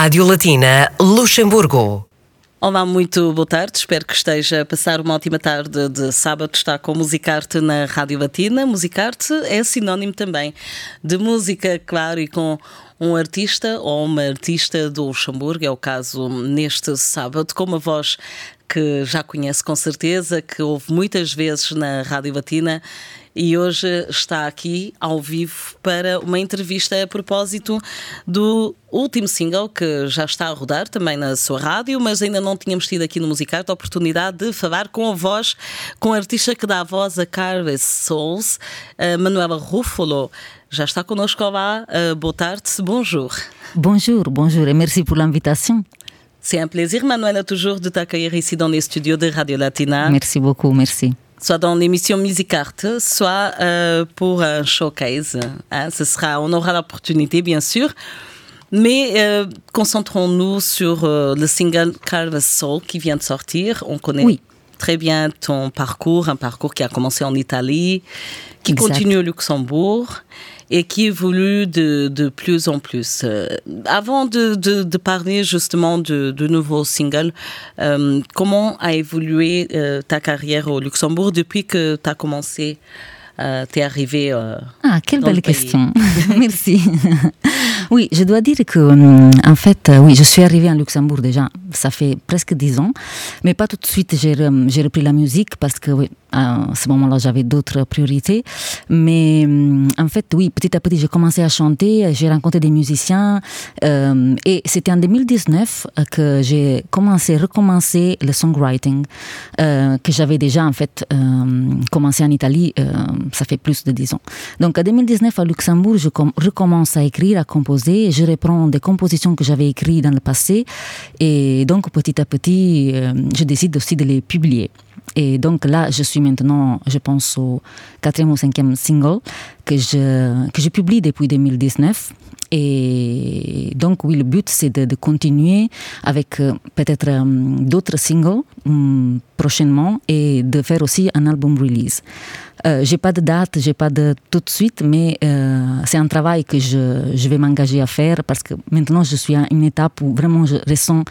Rádio Latina Luxemburgo. Olá, muito boa tarde. Espero que esteja a passar uma ótima tarde de sábado. Está com Musicarte na Rádio Latina. Musicarte é sinónimo também de música, claro, e com um artista ou uma artista do Luxemburgo, é o caso neste sábado, com uma voz que já conhece com certeza, que ouve muitas vezes na Rádio Latina e hoje está aqui ao vivo para uma entrevista a propósito do último single que já está a rodar também na sua rádio, mas ainda não tínhamos tido aqui no Musicarte a oportunidade de falar com a voz, com a artista que dá a voz a Carves Souls, a Manuela Ruffolo. Já está connosco lá. Uh, boa tarde, bonjour. Bonjour, bonjour et merci pour l'invitation. C'est un plaisir, Manuela, toujours de t'accueillir ici dans les studios de Radio Latina. Merci beaucoup, merci soit dans l'émission Music Art, soit euh, pour un showcase. Hein. Ce sera, on aura l'opportunité, bien sûr. Mais euh, concentrons-nous sur euh, le single Carve Soul qui vient de sortir. On connaît très bien ton parcours, un parcours qui a commencé en Italie, qui continue au Luxembourg et qui évolue de, de plus en plus. Euh, avant de, de, de, parler justement de, de nouveaux singles, euh, comment a évolué euh, ta carrière au Luxembourg depuis que tu as commencé euh, t'es arrivé euh, Ah, quelle belle question. Merci. oui, je dois dire que, euh, en fait, oui, je suis arrivée en Luxembourg déjà, ça fait presque dix ans, mais pas tout de suite j'ai repris la musique parce que, oui, à ce moment-là, j'avais d'autres priorités. Mais en fait, oui, petit à petit, j'ai commencé à chanter, j'ai rencontré des musiciens, et c'était en 2019 que j'ai commencé, recommencé le songwriting, que j'avais déjà, en fait, commencé en Italie ça fait plus de 10 ans. Donc en 2019 à Luxembourg, je recommence à écrire, à composer. Je reprends des compositions que j'avais écrites dans le passé. Et donc petit à petit, euh, je décide aussi de les publier. Et donc là, je suis maintenant, je pense, au quatrième ou cinquième single que je, que je publie depuis 2019. Et donc, oui, le but, c'est de, continuer avec euh, peut-être euh, d'autres singles hum, prochainement et de faire aussi un album release. Euh, j'ai pas de date, j'ai pas de tout de suite, mais euh, c'est un travail que je, je vais m'engager à faire parce que maintenant je suis à une étape où vraiment je ressens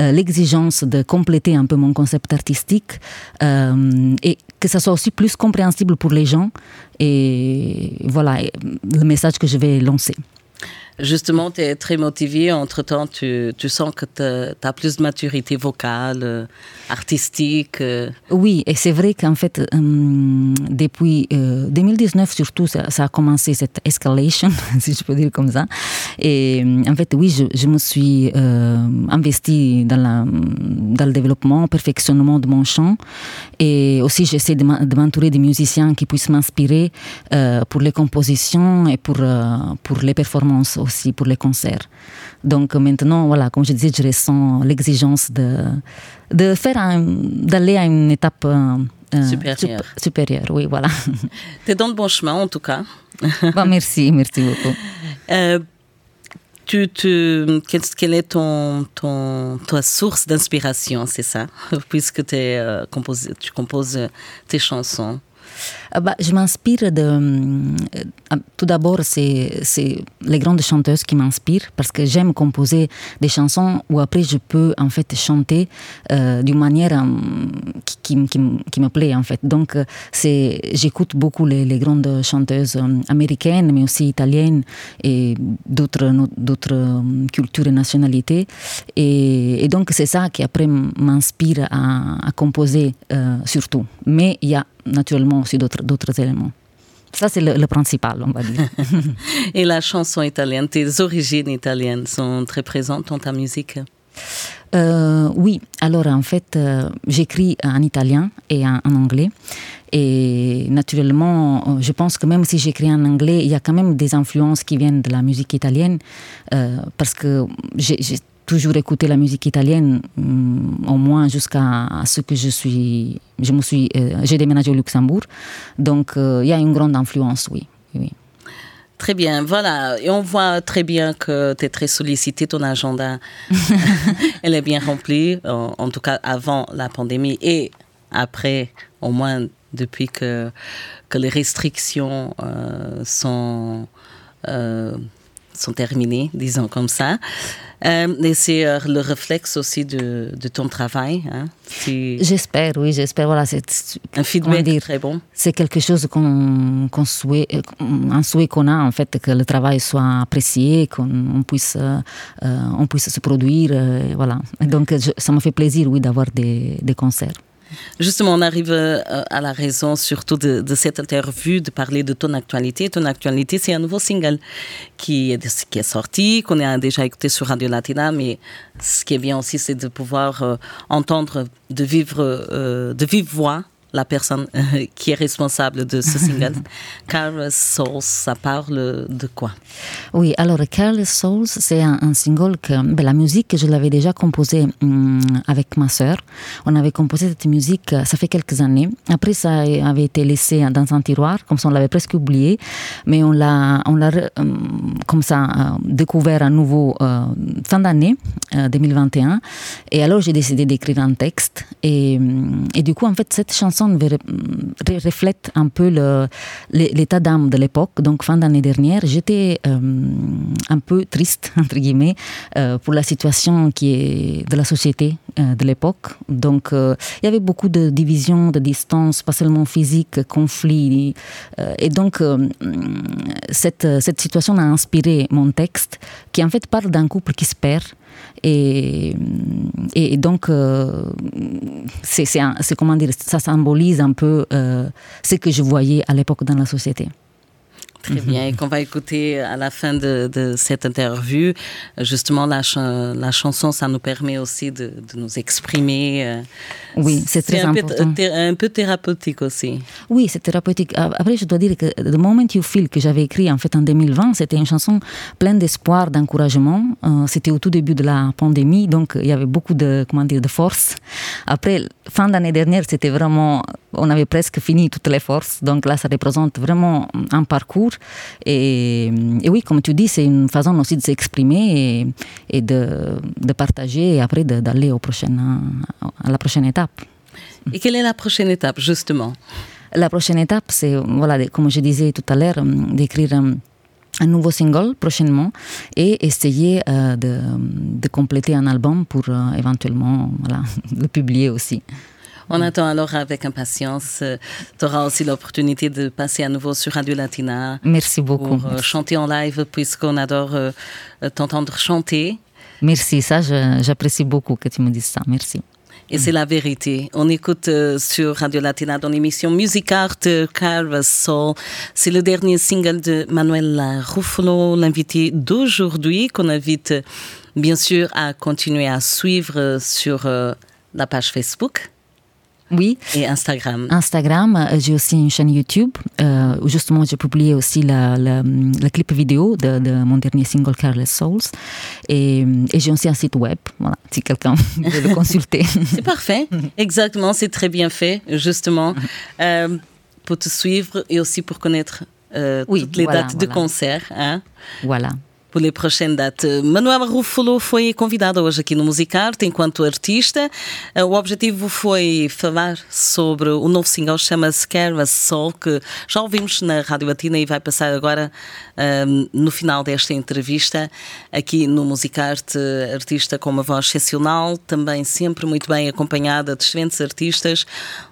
euh, l'exigence de compléter un peu mon concept artistique euh, et que ça soit aussi plus compréhensible pour les gens. Et voilà le message que je vais lancer. Justement, tu es très motivé. Entre-temps, tu, tu, sens que tu as plus de maturité vocale, euh, artistique. Euh. Oui, et c'est vrai qu'en fait, euh, depuis 2019, surtout, ça, a commencé cette escalation, si je peux dire comme ça. Et en fait, oui, je, je me suis investi dans, la, dans le développement, perfectionnement de mon chant. Et aussi, j'essaie de m'entourer de musiciens qui puissent m'inspirer pour les compositions et pour, pour les performances aussi pour les concerts. Donc maintenant, voilà, comme je disais, je ressens l'exigence de, de faire d'aller à une étape euh, supérieure. supérieure. Oui, voilà. tu es dans le bon chemin en tout cas. bon, merci, merci beaucoup. Euh, tu, tu, quelle, est ton, ton, ta source d'inspiration, c'est ça? Puisque es, euh, tu composes tes chansons. Ah bah, je m'inspire de. Euh, tout d'abord, c'est les grandes chanteuses qui m'inspirent parce que j'aime composer des chansons où après je peux en fait chanter euh, d'une manière euh, qui, qui, me plaît en fait. Donc, j'écoute beaucoup les, grandes chanteuses américaines, mais aussi italiennes et d'autres cultures et nationalités. Et, donc, c'est ça qui après m'inspire à, composer surtout. Mais il y a naturellement aussi d'autres éléments. Ça, c'est le, principal, on va dire. Et la chanson italienne, tes origines italiennes sont très présentes dans ta musique? Euh, Oui, alors en fait, euh, j'écris en italien et en, anglais. Et naturellement, euh, je pense que même si j'écris en anglais, il y a quand même des influences qui viennent de la musique italienne, parce que j'ai toujours écouté la musique italienne, mm, au moins jusqu'à ce que je suis, je me suis, euh, j'ai déménagé au Luxembourg. Donc, euh, il y a une grande influence, oui. oui. Très bien, voilà. Et on voit très bien que tu es très sollicité, ton agenda, elle est bien remplie, en, tout cas avant la pandémie et après, au moins depuis que, que les restrictions euh, sont, sont terminées, disons comme ça. Euh, et c'est euh, le réflexe aussi de, de ton travail. Hein? J'espère, oui, j'espère. Voilà, c'est un feedback dire, très bon. C'est quelque chose qu'on qu souhaite, un souhait qu'on a en fait, que le travail soit apprécié, qu'on puisse, euh, on puisse se produire, euh, voilà. Donc je, ça me fait plaisir, oui, d'avoir des, des concerts. Justement, on arrive euh, à la raison surtout de, cette interview, de parler de ton actualité. Ton actualité, c'est un nouveau single qui est, qui est sorti, qu'on a déjà écouté sur Radio Latina, mais ce qui est bien aussi, c'est de pouvoir euh, entendre de vivre, euh, de vive voix la personne qui est responsable de ce single. Careless Souls, ça parle de quoi? Oui, alors Careless Souls, c'est un, un, single que ben, la musique, je l'avais déjà composée hum, avec ma sœur. On avait composé cette musique, ça fait quelques années. Après, ça avait été laissé dans un tiroir, comme ça on l'avait presque oublié, mais on l'a, on l'a hum, comme ça euh, découvert à nouveau euh, fin d'année euh, 2021. Et alors j'ai décidé d'écrire un texte. Et, et du coup, en fait, cette chanson reflète un peu l'état d'âme de l'époque. Donc, fin d'année dernière, j'étais euh, un peu triste, entre guillemets, euh, pour la situation qui est de la société euh, de l'époque. Donc, il y avait beaucoup de divisions, de distances, pas seulement physiques, conflits. Et donc, cette, situation a inspiré mon texte, qui en fait parle d'un couple qui se perd et, donc, c'est comment dire, ça symbolise un peu euh, ce que je voyais à l'époque dans la société. Très bien, et qu'on va écouter à la fin de, de cette interview. Justement, la, ch la, chanson, ça nous permet aussi de, de nous exprimer. Euh, oui, c'est très un important. Peu, un peu thérapeutique aussi. Oui, c'est thérapeutique. Après, je dois dire que The Moment You Feel, que j'avais écrit en fait en 2020, c'était une chanson pleine d'espoir, d'encouragement. Euh, c'était au tout début de la pandémie, donc il y avait beaucoup de, comment dire, de force. Après, fin d'année dernière, c'était vraiment, on avait presque fini toutes les forces. Donc là, ça représente vraiment un parcours. Et, et, oui, comme tu dis, c'est une façon aussi de s'exprimer et, et, de, de partager et après d'aller à la prochaine étape. Et quelle est la prochaine étape, justement? La prochaine étape, c'est, voilà, comme je disais tout à l'heure, d'écrire un nouveau single prochainement et essayer euh, de, de, compléter un album pour euh, éventuellement voilà, le publier aussi. On attend alors avec impatience. Tu auras aussi l'opportunité de passer à nouveau sur Radio Latina. Merci beaucoup. Pour euh, chanter en live, puisqu'on adore euh, t'entendre chanter. Merci, ça, j'apprécie beaucoup que tu me dises ça. Merci. Et c'est la vérité. On écoute euh, sur Radio Latina dans l'émission Music Art Carva Soul. C'est le dernier single de Manuel Ruffalo, l'invité d'aujourd'hui, qu'on invite bien sûr à continuer à suivre sur euh, la page Facebook. Oui. Et Instagram. Instagram, j'ai aussi une chaîne YouTube euh, où justement j'ai publié aussi la, la, la clip vidéo de, de, mon dernier single Careless Souls. Et, et j'ai aussi un site web, voilà, si quelqu'un veut le consulter. c'est parfait, exactement, c'est très bien fait, justement, euh, pour te suivre et aussi pour connaître euh, oui, toutes les voilà, dates voilà. de concert. Hein? Voilà. Por les. Manuela Rúfalo foi convidada hoje aqui no Musicarte enquanto artista. O objetivo foi falar sobre o novo single chama-se Care Soul, que já ouvimos na Rádio Latina e vai passar agora um, no final desta entrevista aqui no Musicarte. Artista com uma voz excepcional, também sempre muito bem acompanhada de excelentes artistas.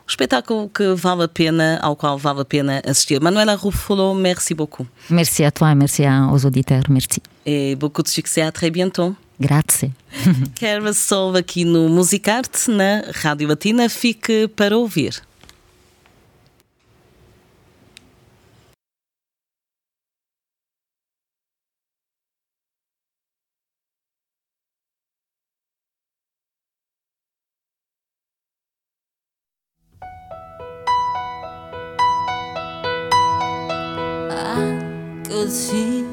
Um espetáculo que vale a pena, ao qual vale a pena assistir. Manuela Ruffalo, merci beaucoup. Merci à toi, merci aux auditeurs, merci. Et beaucoup de succès, à très bientôt. Grazie. Quero Soul aqui no Musicarte, na Rádio Latina. Fique para ouvir. could see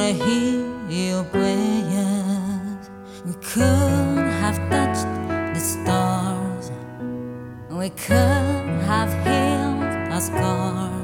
I hear your prayers. We could have touched the stars. We could have healed our scars.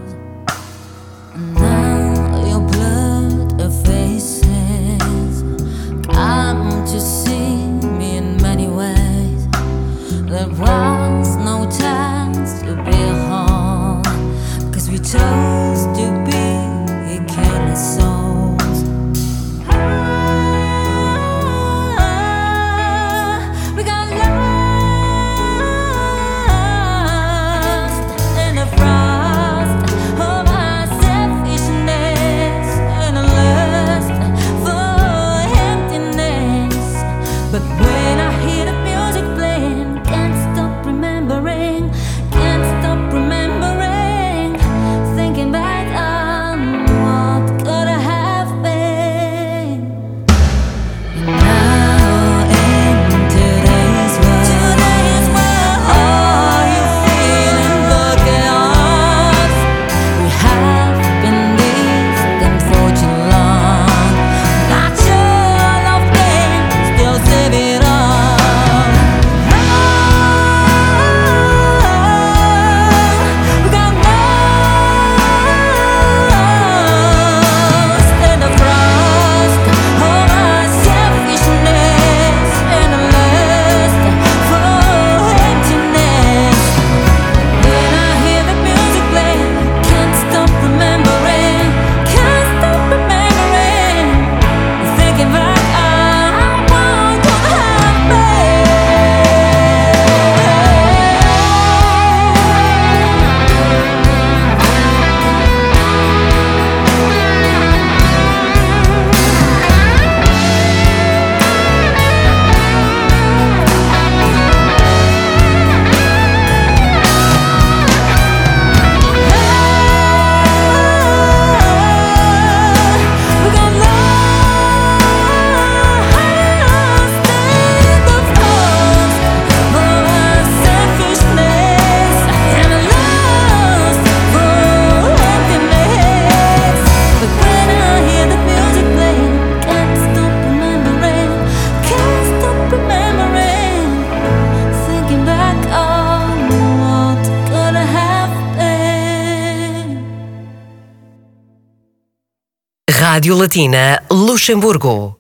Rádio Latina Luxemburgo.